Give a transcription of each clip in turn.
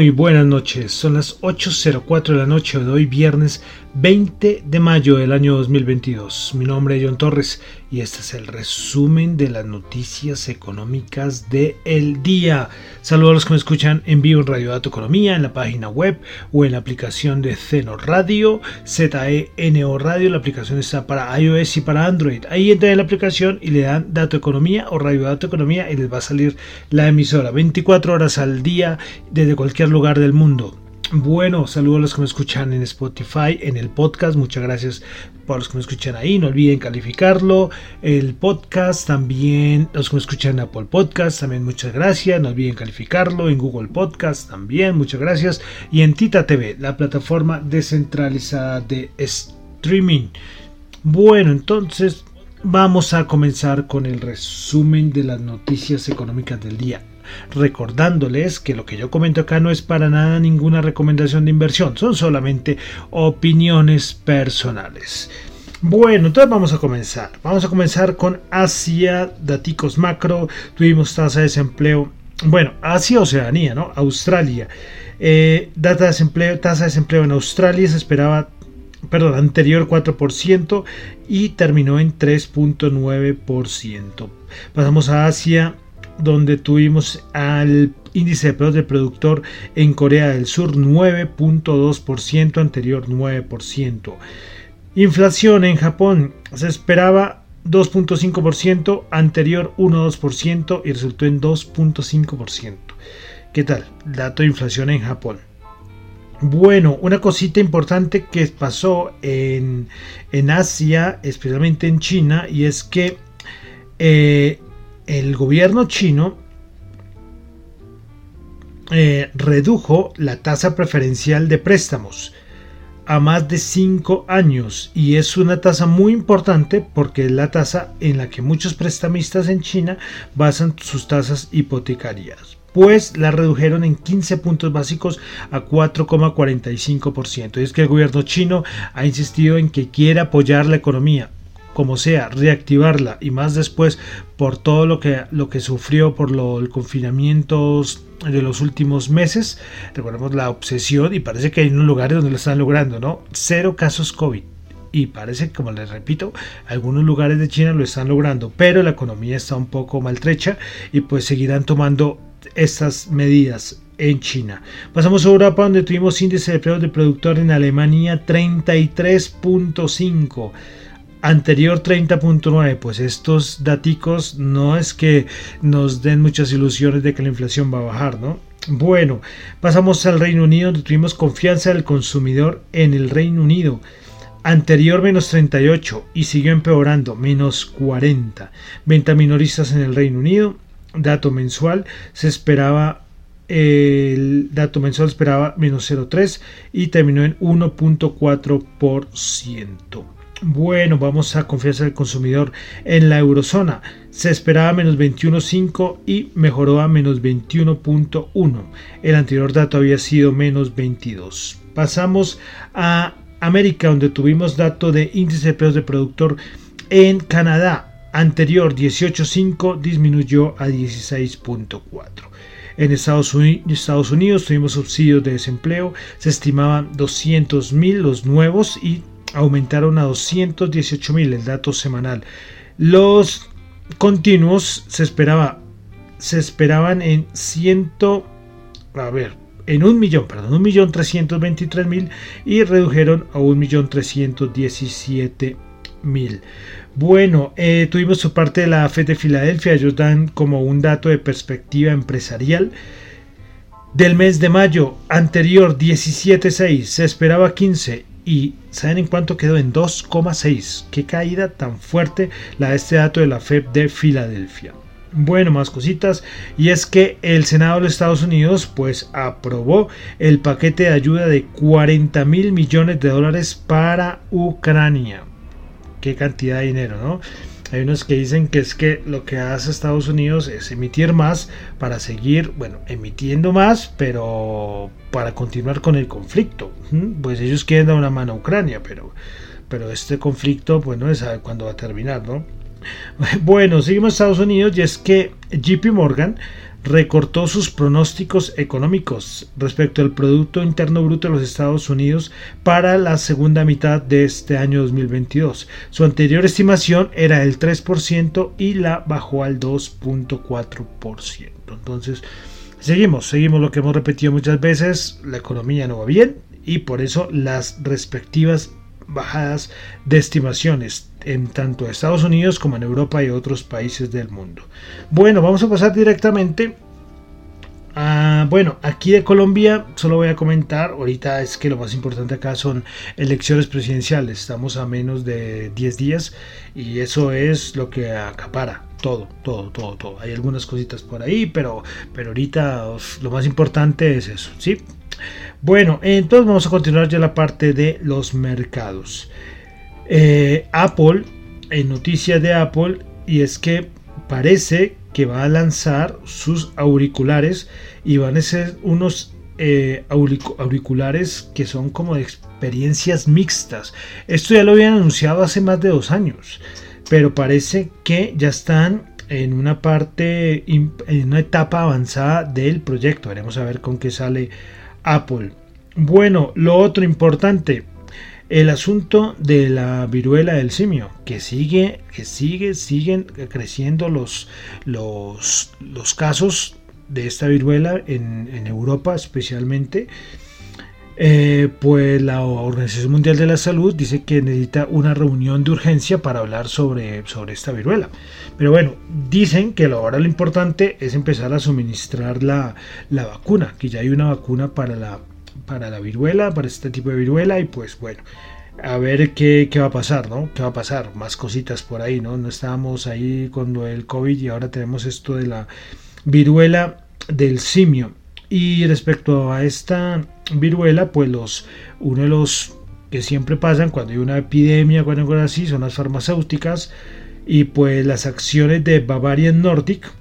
Muy buenas noches, son las 8.04 de la noche de hoy viernes 20 de mayo del año 2022. Mi nombre es John Torres y este es el resumen de las noticias económicas del el día. Saludos a los que me escuchan en vivo en Radio Dato Economía, en la página web o en la aplicación de Zeno Radio, ZENO Radio. La aplicación está para iOS y para Android. Ahí entran en la aplicación y le dan Dato Economía o Radio Dato Economía y les va a salir la emisora 24 horas al día desde cualquier lugar del mundo. Bueno, saludos a los que me escuchan en Spotify, en el podcast. Muchas gracias por los que me escuchan ahí. No olviden calificarlo. El podcast también, los que me escuchan en Apple Podcast, también muchas gracias. No olviden calificarlo. En Google Podcast también, muchas gracias. Y en Tita TV, la plataforma descentralizada de streaming. Bueno, entonces vamos a comenzar con el resumen de las noticias económicas del día recordándoles que lo que yo comento acá no es para nada ninguna recomendación de inversión, son solamente opiniones personales. Bueno, entonces vamos a comenzar. Vamos a comenzar con Asia, daticos macro, tuvimos tasa de desempleo, bueno, Asia, Oceanía, ¿no? Australia. Eh, de desempleo, tasa de desempleo en Australia se esperaba perdón, anterior 4% y terminó en 3.9%. Pasamos a Asia, donde tuvimos al índice de precios del productor en Corea del Sur 9.2%, anterior 9%. Inflación en Japón se esperaba 2.5%, anterior 1.2% y resultó en 2.5%. ¿Qué tal? Dato de inflación en Japón. Bueno, una cosita importante que pasó en, Asia, especialmente en China, y es que eh, el gobierno chino eh, redujo la tasa preferencial de préstamos a más de 5 años y es una tasa muy importante porque es la tasa en la que muchos prestamistas en China basan sus tasas hipotecarias pues la redujeron en 15 puntos básicos a 4,45%. Y es que el gobierno chino ha insistido en que quiere apoyar la economía, como sea, reactivarla y más después por todo lo que, lo que sufrió por los confinamientos de los últimos meses. Recordemos la obsesión y parece que hay unos lugares donde lo están logrando, ¿no? Cero casos COVID. Y parece, como les repito, algunos lugares de China lo están logrando, pero la economía está un poco maltrecha y pues seguirán tomando estas medidas en China. Pasamos a Europa donde tuvimos índice de precios de productor en Alemania 33.5 anterior 30.9, pues estos daticos no es que nos den muchas ilusiones de que la inflación va a bajar, ¿no? Bueno, pasamos al Reino Unido, donde tuvimos confianza del consumidor en el Reino Unido. Anterior menos 38 y siguió empeorando, menos 40. Venta minoristas en el Reino Unido, dato mensual, se esperaba el dato mensual esperaba menos 0,3 y terminó en 1.4%. Bueno, vamos a confianza del consumidor en la eurozona. Se esperaba menos 21.5 y mejoró a menos 21.1. El anterior dato había sido menos 22. Pasamos a América, donde tuvimos dato de índice de precios de productor en Canadá. Anterior 18.5 disminuyó a 16.4. En Estados Unidos, tuvimos subsidios de desempleo, se estimaban 200.000 los nuevos y aumentaron a 218 mil el dato semanal. Los continuos se esperaba se esperaban en ciento a ver en un millón perdón un millón trescientos veintitrés mil y redujeron a un millón trescientos diecisiete mil bueno eh, tuvimos su parte de la FED de Filadelfia ellos dan como un dato de perspectiva empresarial del mes de mayo anterior 17.6 se esperaba 15 y ¿saben en cuánto quedó? En 2,6. Qué caída tan fuerte la de este dato de la FED de Filadelfia. Bueno, más cositas. Y es que el Senado de los Estados Unidos pues aprobó el paquete de ayuda de 40 mil millones de dólares para Ucrania. Qué cantidad de dinero, ¿no? Hay unos que dicen que es que lo que hace Estados Unidos es emitir más para seguir, bueno, emitiendo más, pero para continuar con el conflicto. Pues ellos quieren dar una mano a Ucrania, pero, pero este conflicto, pues no sabe cuándo va a terminar, ¿no? Bueno, seguimos Estados Unidos y es que JP Morgan recortó sus pronósticos económicos respecto al Producto Interno Bruto de los Estados Unidos para la segunda mitad de este año 2022. Su anterior estimación era el 3% y la bajó al 2.4%. Entonces, seguimos, seguimos lo que hemos repetido muchas veces, la economía no va bien y por eso las respectivas bajadas de estimaciones en tanto Estados Unidos como en Europa y otros países del mundo. Bueno, vamos a pasar directamente bueno, aquí de Colombia solo voy a comentar, ahorita es que lo más importante acá son elecciones presidenciales, estamos a menos de 10 días y eso es lo que acapara todo, todo, todo, todo. Hay algunas cositas por ahí, pero, pero ahorita lo más importante es eso, ¿sí? Bueno, entonces vamos a continuar ya la parte de los mercados. Eh, Apple, en noticias de Apple, y es que parece que va a lanzar sus auriculares y van a ser unos eh, auriculares que son como de experiencias mixtas. Esto ya lo habían anunciado hace más de dos años, pero parece que ya están en una parte, en una etapa avanzada del proyecto. Veremos a ver con qué sale Apple. Bueno, lo otro importante, el asunto de la viruela del simio, que sigue, que sigue, siguen creciendo los, los, los casos de esta viruela en, Europa especialmente. Eh, pues la Organización Mundial de la Salud dice que necesita una reunión de urgencia para hablar sobre, sobre esta viruela. Pero bueno, dicen que ahora lo importante es empezar a suministrar la, la vacuna, que ya hay una vacuna para la, para la viruela, para este tipo de viruela y pues bueno, a ver qué, qué, va a pasar, ¿no? ¿Qué va a pasar? Más cositas por ahí, ¿no? No estábamos ahí cuando el COVID y ahora tenemos esto de la viruela del simio. Y respecto a esta viruela, pues uno de los que siempre pasan cuando hay una epidemia, cuando algo así, son las farmacéuticas y pues las acciones de Bavarian Nordic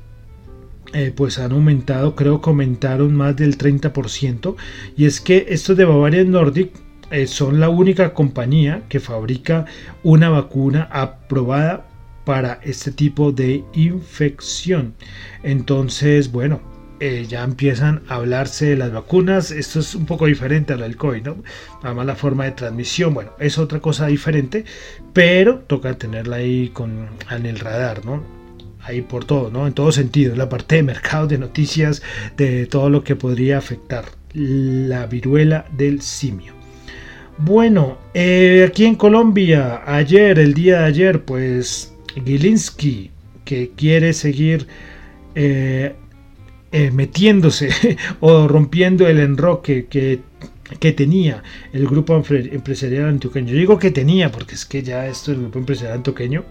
eh, pues han aumentado, creo que aumentaron más del 30%. Y es que estos de Bavaria Nordic eh, son la única compañía que fabrica una vacuna aprobada para este tipo de infección. Entonces, bueno, eh, ya empiezan a hablarse de las vacunas. Esto es un poco diferente a la del COVID, ¿no? Además, la forma de transmisión, bueno, es otra cosa diferente, pero toca tenerla ahí con, en el radar, ¿no? ahí por todo, ¿no? En todo sentido, la parte de mercado, de noticias, de todo lo que podría afectar la viruela del simio. Bueno, eh, aquí en Colombia, ayer, el día de ayer, pues Gilinski, que quiere seguir eh, eh, metiéndose o rompiendo el enroque que, que, tenía el grupo empresarial antioqueño. Yo digo que tenía, porque es que ya esto es el grupo empresarial antioqueño.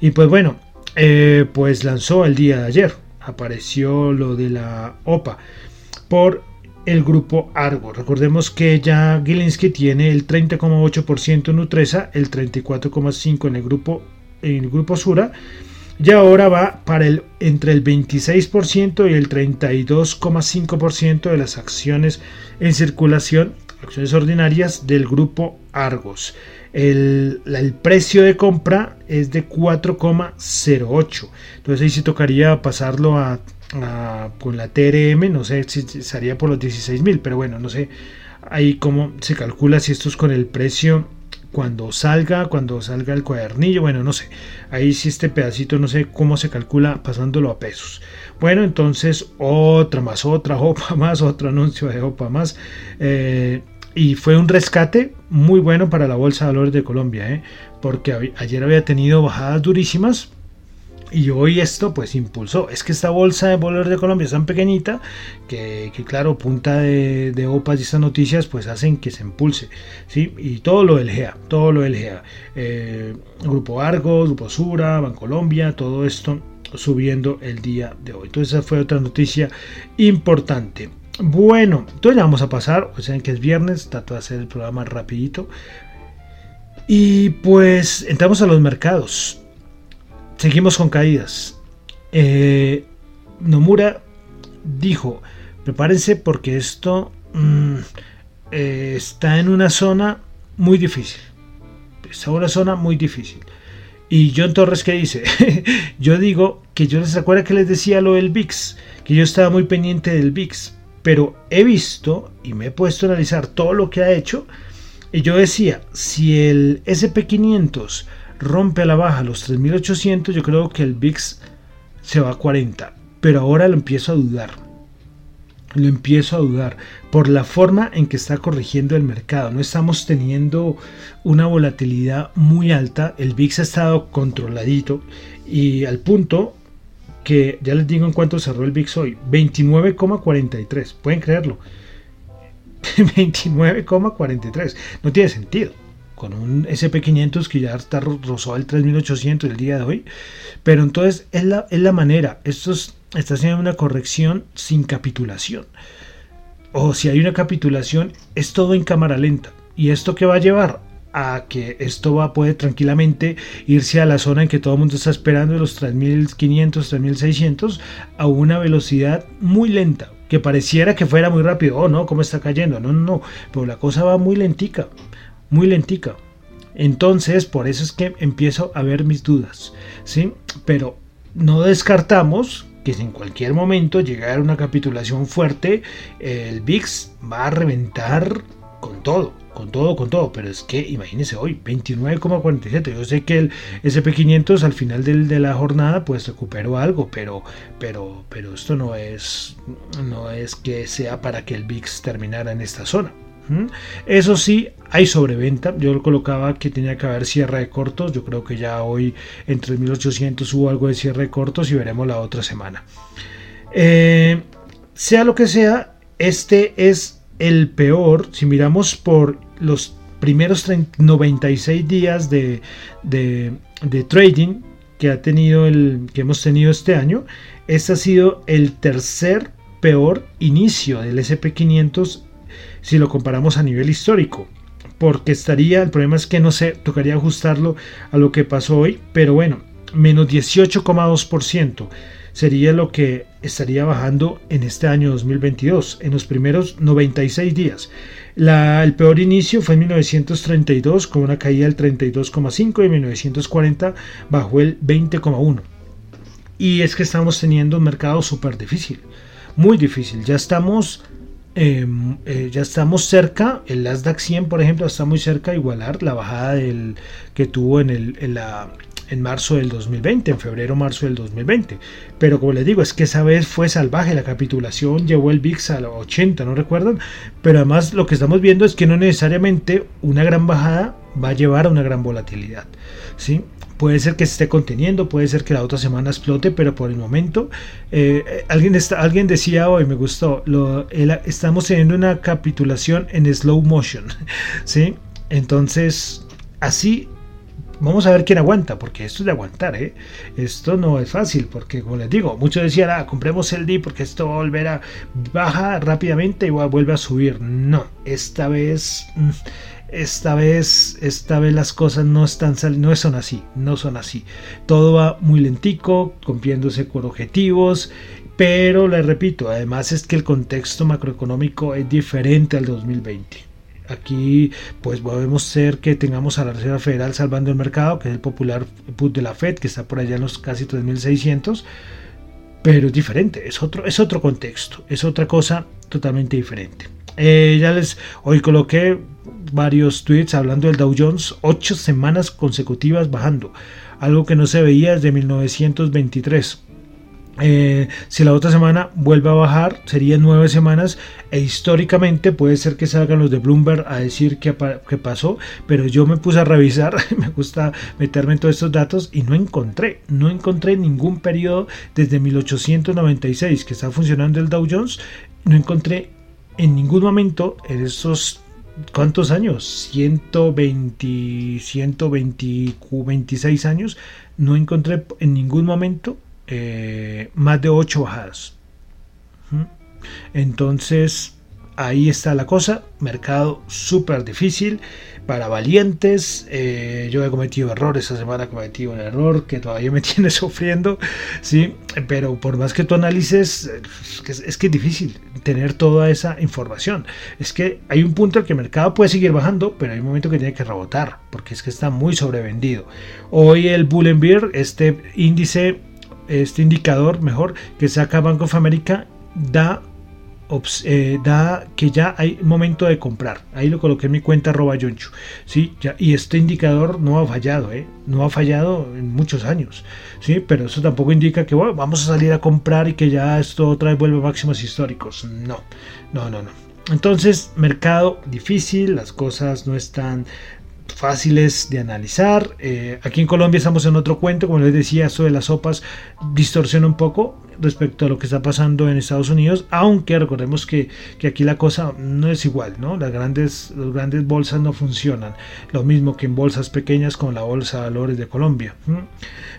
Y pues bueno, eh, pues lanzó el día de ayer, apareció lo de la OPA por el grupo Argo. Recordemos que ya Gilinski tiene el 30,8% en Nutresa, el 34,5% en el grupo en el grupo Sura y ahora va para el entre el 26% y el 32,5% de las acciones en circulación, acciones ordinarias del grupo Argos. El, precio de compra es de 4,08. Entonces ahí sí tocaría pasarlo a, con la TRM, no sé si sería por los 16 mil, pero bueno, no sé ahí cómo se calcula si esto es con el precio cuando salga, cuando salga el cuadernillo, bueno, no sé, ahí sí este pedacito no sé cómo se calcula pasándolo a pesos. Bueno, entonces otra más, otra OPA más, otro anuncio de OPA más. Eh, y fue un rescate muy bueno para la Bolsa de Valores de Colombia, ¿eh? porque ayer había tenido bajadas durísimas Y hoy esto pues impulsó. Es que esta bolsa de valores de Colombia es tan pequeñita que, claro, punta de, OPAs y estas noticias pues hacen que se impulse. ¿sí? Y todo lo del GEA, todo lo del GEA. Eh, Grupo Argos, Grupo Sura, Bancolombia, todo esto subiendo el día de hoy. Entonces esa fue otra noticia importante. Bueno, entonces ya vamos a pasar, o sea que es viernes, trato de hacer el programa rapidito. Y pues entramos a los mercados. Seguimos con caídas. Eh, Nomura dijo, prepárense porque esto mm, eh, está en una zona muy difícil. Está en una zona muy difícil. Y John Torres, ¿qué dice? yo digo que yo les recuerdo que les decía lo del VIX, que yo estaba muy pendiente del VIX, pero he visto y me he puesto a analizar todo lo que ha hecho. Y yo decía, si el SP500 rompe a la baja los 3800, yo creo que el VIX se va a 40. Pero ahora lo empiezo a dudar. Lo empiezo a dudar por la forma en que está corrigiendo el mercado. No estamos teniendo una volatilidad muy alta. El VIX ha estado controladito y al punto que ya les digo en cuánto cerró el VIX hoy. 29,43. Pueden creerlo. 29,43. No tiene sentido con un SP500 que ya está rozó el 3800 el día de hoy. Pero entonces es la, es la manera. Esto está haciendo una corrección sin capitulación. O si hay una capitulación, es todo en cámara lenta. ¿Y esto qué va a llevar? a que esto va puede tranquilamente irse a la zona en que todo el mundo está esperando los 3500, 3600 a una velocidad muy lenta, que pareciera que fuera muy rápido. Oh, no, cómo está cayendo. No, no, no, pero la cosa va muy lentica muy lentica. Entonces, por eso es que empiezo a ver mis dudas, ¿sí? Pero no descartamos que en cualquier momento llegara una capitulación fuerte, el VIX va a reventar con todo, con todo, con todo. Pero es que imagínense hoy, 29,47. Yo sé que el SP500 al final de la jornada pues recuperó algo, pero, pero, pero esto no es, no es que sea para que el VIX terminara en esta zona. Eso sí, hay sobreventa. Yo lo colocaba que tenía que haber cierre de cortos. Yo creo que ya hoy en 3800 hubo algo de cierre de cortos y veremos la otra semana. Eh, sea lo que sea, este es el peor. Si miramos por los primeros 96 días de, de, de trading que ha tenido el que hemos tenido este año, este ha sido el tercer peor inicio del SP500 si lo comparamos a nivel histórico. Porque estaría, el problema es que no sé, tocaría ajustarlo a lo que pasó hoy, pero bueno, menos 18,2% sería lo que estaría bajando en este año 2022, en los primeros 96 días. La, el peor inicio fue en 1932 con una caída del 32,5 y en 1940 bajó el 20,1. Y es que estamos teniendo un mercado súper difícil, muy difícil. Ya estamos Em, eh, ya estamos cerca, el Nasdaq 100 por ejemplo está muy cerca de igualar la bajada del, que tuvo en, el, en, marzo del 2020, en febrero-marzo del 2020. Pero como les digo, es que esa vez fue salvaje, la capitulación llevó el VIX a los 80, ¿no recuerdan? Pero además lo que estamos viendo es que no necesariamente una gran bajada va a llevar a una gran volatilidad. ¿sí? Puede ser que se esté conteniendo, puede ser que la otra semana explote, pero por el momento, eh, alguien, está, alguien decía hoy, me gustó, estamos teniendo una capitulación en slow motion, ¿sí? Entonces, así vamos a ver quién aguanta, porque esto es de aguantar, ¿eh? Esto no es fácil, porque como les digo, muchos decían, ah, compremos el D porque esto va a volver a baja rápidamente y vuelve a subir. No, esta vez mm, esta vez, esta vez las cosas no están no son así, no son así. Todo va muy lentico, cumpliéndose con objetivos, pero le repito, además es que el contexto macroeconómico es diferente al 2020. Aquí pues podemos ser que tengamos a la Reserva Federal salvando el mercado, que es el popular put de la Fed, que está por allá en los casi 3.600, pero es diferente, es otro, es otro contexto, es otra cosa totalmente diferente. Eh, ya les hoy coloqué varios tweets hablando del Dow Jones, ocho semanas consecutivas bajando, algo que no se veía desde 1923. Eh, si la otra semana vuelve a bajar, serían nueve semanas e históricamente puede ser que salgan los de Bloomberg a decir qué, pasó, pero yo me puse a revisar, me gusta meterme en todos estos datos y no encontré, no encontré ningún periodo desde 1896 que está funcionando el Dow Jones, no encontré en ningún momento en esos ¿Cuántos años? 120, 120, 26 años. No encontré en ningún momento eh, más de 8 bajadas. Entonces, ahí está la cosa. Mercado súper difícil para valientes. Eh, yo he cometido errores esta semana, he cometido un error que todavía me tiene sufriendo. Sí, pero por más que tú analices, es que es difícil tener toda esa información. Es que hay un punto en que el mercado puede seguir bajando, pero hay un momento que tiene que rebotar, porque es que está muy sobrevendido. Hoy el Bullenbeer, este índice este indicador mejor que saca Bank of America da eh, da que ya hay momento de comprar. Ahí lo coloqué en mi cuenta arroba yonchu. ¿sí? Y este indicador no ha fallado, ¿eh? no ha fallado en muchos años. ¿sí? Pero eso tampoco indica que vamos a salir a comprar y que ya esto otra vez vuelve máximos históricos. No, no, no, no. Entonces, mercado difícil, las cosas no están fáciles de analizar. Eh, aquí en Colombia estamos en otro cuento, como les decía, esto de las sopas distorsiona un poco respecto a lo que está pasando en Estados Unidos, aunque recordemos que, aquí la cosa no es igual, ¿no? Las grandes, las grandes bolsas no funcionan, lo mismo que en bolsas pequeñas como la Bolsa de Valores de Colombia.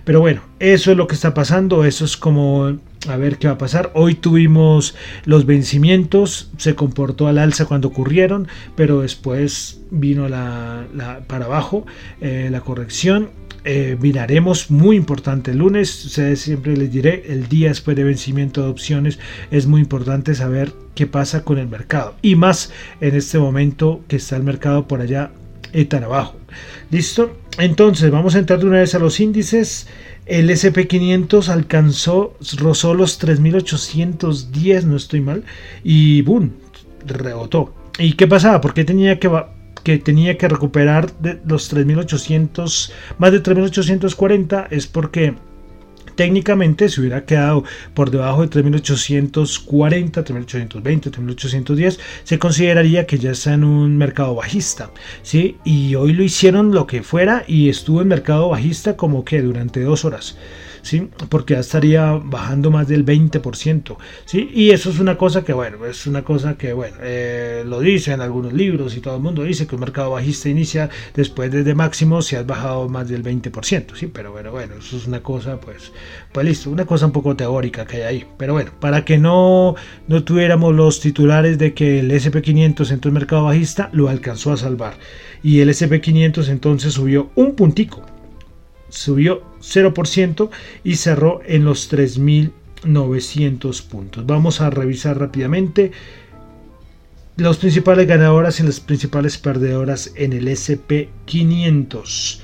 Pero bueno, eso es lo que está pasando, eso es como a ver qué va a pasar. Hoy tuvimos los vencimientos, se comportó al alza cuando ocurrieron, pero después vino la, para abajo eh, la corrección eh, miraremos muy importante el lunes. Ustedes siempre les diré, el día después de vencimiento de opciones es muy importante saber qué pasa con el mercado. Y más en este momento que está el mercado por allá eh, tan abajo. ¿Listo? Entonces vamos a entrar de una vez a los índices. El SP500 alcanzó, rozó los 3810, no estoy mal, y boom, rebotó. ¿Y qué pasaba? ¿Por qué tenía que que tenía que recuperar los 3.800, más de 3.840 es porque técnicamente se hubiera quedado por debajo de 3.840, 3.820, 3.810, se consideraría que ya está en un mercado bajista, ¿sí? Y hoy lo hicieron lo que fuera y estuvo en mercado bajista como que durante dos horas. ¿Sí? Porque ya estaría bajando más del 20%, ¿sí? Y eso es una cosa que, bueno, es una cosa que, bueno, eh, lo dicen algunos libros y todo el mundo dice que el mercado bajista inicia después desde máximo si has bajado más del 20%, ¿sí? Pero bueno, bueno, eso es una cosa, pues, pues listo, una cosa un poco teórica que hay ahí. Pero bueno, para que no, no tuviéramos los titulares de que el SP500 entró en mercado bajista, lo alcanzó a salvar. Y el SP500 entonces subió un puntico subió 0% y cerró en los 3.900 puntos. Vamos a revisar rápidamente los principales ganadoras y las principales perdedoras en el SP500.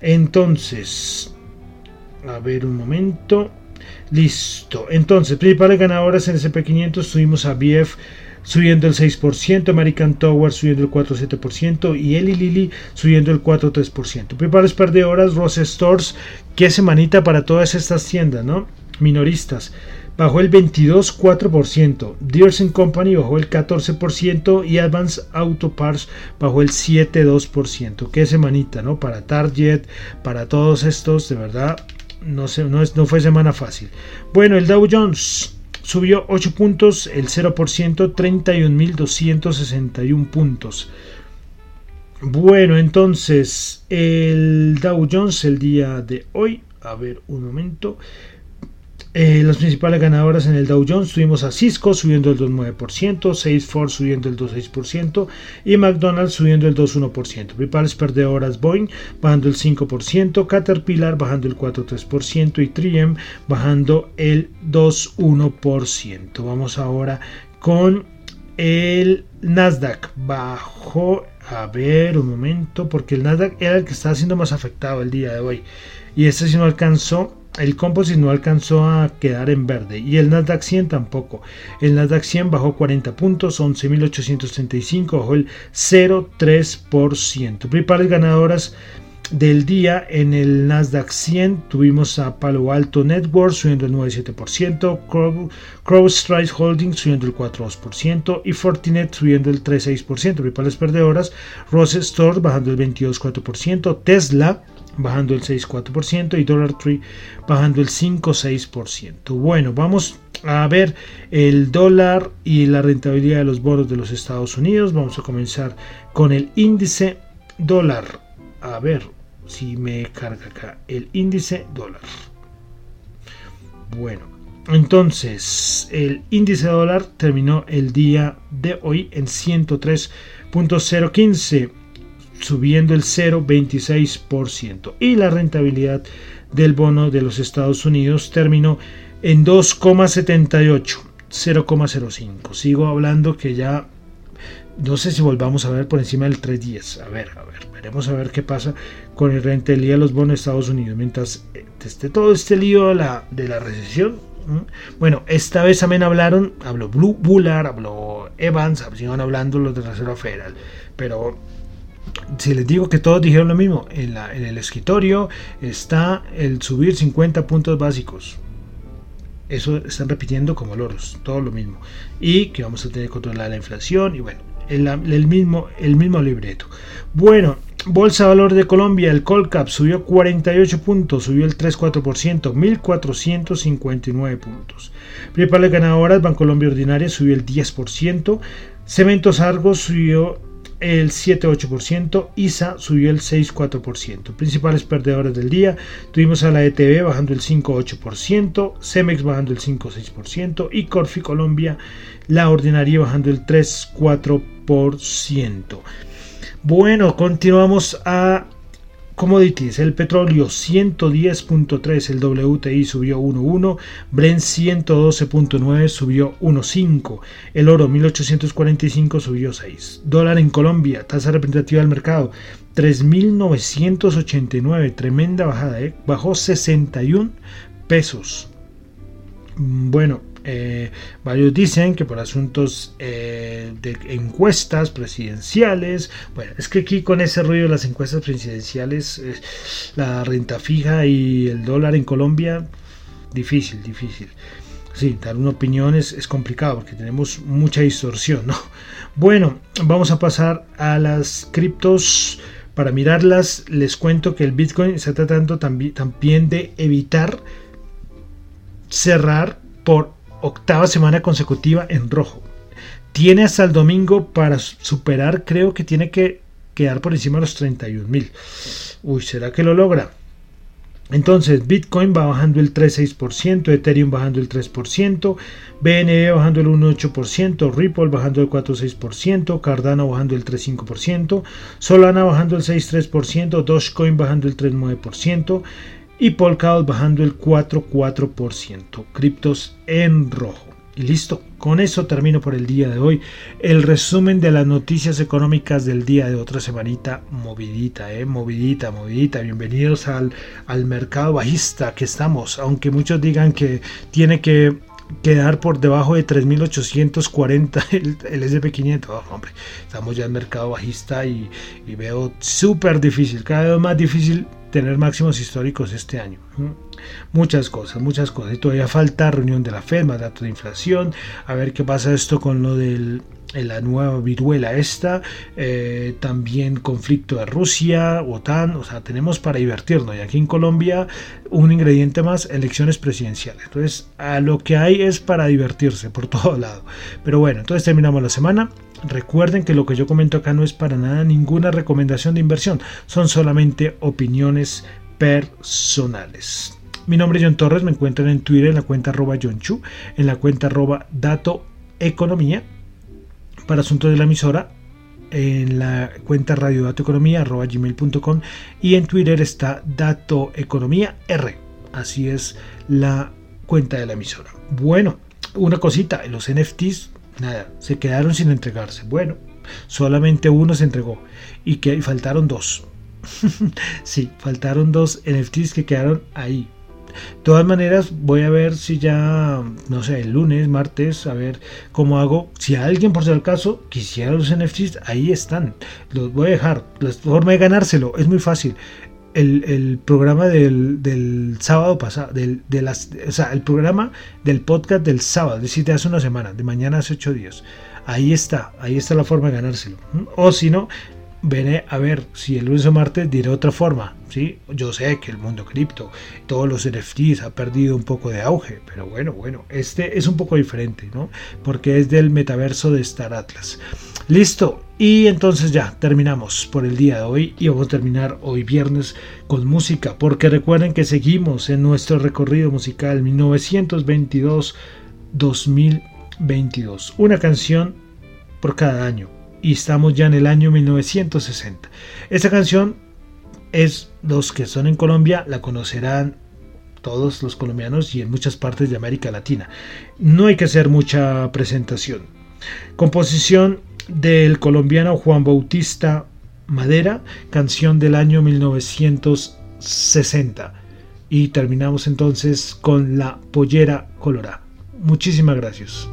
Entonces, a ver un momento. Listo. Entonces, principales ganadoras en el SP500 tuvimos a BF subiendo el 6%, American Tower subiendo el 4,7% y Eli Lilly subiendo el 4,3%. Principales perdedoras, Ross Stores, qué semanita para todas estas tiendas, ¿no? Minoristas. Bajó el 22,4%, Deers Company bajó el 14% y Advance Auto Parts bajó el 7,2%. Qué semanita, ¿no? Para Target, para todos estos, de verdad, no, sé, no, no fue semana fácil. Bueno, el Dow Jones subió 8 puntos, el 0%, 31.261 puntos. Bueno, entonces el Dow Jones el día de hoy, a ver un momento, eh, las principales ganadoras en el Dow Jones tuvimos a Cisco subiendo el 2,9%, Salesforce subiendo el 2,6% y McDonald's subiendo el 2,1%. Principales perdedoras Boeing bajando el 5%, Caterpillar bajando el 4,3% y 3M bajando el 2,1%. Vamos ahora con el Nasdaq. Bajó, a ver un momento, porque el Nasdaq era el que estaba siendo más afectado el día de hoy. Y este sí no alcanzó el Composite no alcanzó a quedar en verde y el Nasdaq 100 tampoco. El Nasdaq 100 bajó 40 puntos, 11.835, bajó el 0,3%. Principales ganadoras del día en el Nasdaq 100 tuvimos a Palo Alto Network subiendo el 9,7%, CrowdStrike Holdings subiendo el 4,2% y Fortinet subiendo el 3,6%. Principales perdedoras, Rose Store bajando el 22,4%, Tesla bajando el 6,4% y Dollar Tree bajando el 5,6%. Bueno, vamos a ver el dólar y la rentabilidad de los bonos de los Estados Unidos. Vamos a comenzar con el índice dólar. A ver si me carga acá el índice dólar. Bueno, entonces el índice dólar terminó el día de hoy en 103.015 subiendo el 0,26%. Y la rentabilidad del bono de los Estados Unidos terminó en 2,78, 0,05. Sigo hablando que ya no sé si volvamos a ver por encima del 3.10. A ver, a ver, veremos a ver qué pasa con el rentabilidad de los bonos de Estados Unidos. Mientras eh, esté todo este lío de la, de la recesión. Bueno, esta vez también hablaron, habló Blue Bullard, habló Evans, siguen hablando los de la Reserva Federal. Pero si les digo que todos dijeron lo mismo, en, el escritorio está el subir 50 puntos básicos. Eso están repitiendo como loros, todo lo mismo. Y que vamos a tener que controlar la inflación y bueno, el, mismo, el mismo libreto. Bueno, Bolsa de Valor de Colombia, el Colcap subió 48 puntos, subió el 3,4%, 1.459 puntos. Principales ganadoras, Bancolombia Ordinaria subió el 10%, Cementos Argos subió el 7,8%, ISA subió el 6,4%. Principales perdedores del día, tuvimos a la ETB bajando el 5,8%, Cemex bajando el 5,6% y Corfi Colombia, la ordinaria bajando el 3,4%. Bueno, continuamos a Commodities, el petróleo 110.3, el WTI subió 1.1, Brent 112.9 subió 1.5, el oro 1845 subió 6, dólar en Colombia, tasa representativa del mercado 3.989, tremenda bajada, ¿eh? bajó 61 pesos. Bueno, eh, varios dicen que por asuntos eh, de encuestas presidenciales, bueno, es que aquí con ese ruido de las encuestas presidenciales, eh, la renta fija y el dólar en Colombia, difícil, difícil. Sí, dar una opinión es, es complicado porque tenemos mucha distorsión, ¿no? Bueno, vamos a pasar a las criptos. Para mirarlas, les cuento que el Bitcoin está tratando también de evitar cerrar por octava semana consecutiva en rojo. Tiene hasta el domingo para superar, creo que tiene que quedar por encima de los 31 mil. Uy, ¿será que lo logra? Entonces, Bitcoin va bajando el 3,6%, Ethereum bajando el 3%, BNB bajando el 1,8%, Ripple bajando el 4,6%, Cardano bajando el 3,5%, Solana bajando el 6,3%, Dogecoin bajando el 3,9%, y Polkadot bajando el 4,4%. Criptos en rojo. Y listo, con eso termino por el día de hoy. El resumen de las noticias económicas del día de otra semanita movidita, eh, movidita, movidita. Bienvenidos al, al mercado bajista que estamos. Aunque muchos digan que tiene que quedar por debajo de 3.840 el, el SP500. hombre, estamos ya en mercado bajista y, y veo súper difícil, cada vez más difícil tener máximos históricos este año. Muchas cosas, muchas cosas. Y todavía falta reunión de la Fed, más datos de inflación, a ver qué pasa esto con lo de la nueva viruela esta, eh, también conflicto de Rusia, OTAN, o sea, tenemos para divertirnos. Y aquí en Colombia, un ingrediente más, elecciones presidenciales. Entonces, a lo que hay es para divertirse por todo lado. Pero bueno, entonces terminamos la semana. Recuerden que lo que yo comento acá no es para nada ninguna recomendación de inversión, son solamente opiniones personales. Mi nombre es John Torres, me encuentran en Twitter en la cuenta arroba John Chu, en la cuenta arroba Dato Economía, para asuntos de la emisora, en la cuenta Radio Dato Economía arroba y en Twitter está Dato Economía R. Así es la cuenta de la emisora. Bueno, una cosita, los NFTs Nada, se quedaron sin entregarse. Bueno, solamente uno se entregó y que faltaron dos. sí, faltaron dos NFTs que quedaron ahí. De todas maneras, voy a ver si ya, no sé, el lunes, martes, a ver cómo hago. Si alguien, por si al caso, quisiera los NFTs, ahí están. Los voy a dejar. La forma de ganárselo es muy fácil. El, programa del, sábado pasado, del, de o sea, el programa del podcast del sábado, es decir, de hace una semana, de mañana hace ocho días. Ahí está, ahí está la forma de ganárselo. O si no, veré a ver si el lunes o martes diré otra forma. ¿sí? Yo sé que el mundo cripto, todos los NFTs ha perdido un poco de auge, pero bueno, bueno, este es un poco diferente, ¿no? Porque es del metaverso de Star Atlas. Listo, y entonces ya terminamos por el día de hoy y vamos a terminar hoy viernes con música, porque recuerden que seguimos en nuestro recorrido musical 1922-2022, una canción por cada año y estamos ya en el año 1960. Esta canción es, los que son en Colombia la conocerán todos los colombianos y en muchas partes de América Latina. No hay que hacer mucha presentación. Composición del colombiano Juan Bautista Madera, canción del año 1960. Y terminamos entonces con La Pollera Colorada. Muchísimas gracias.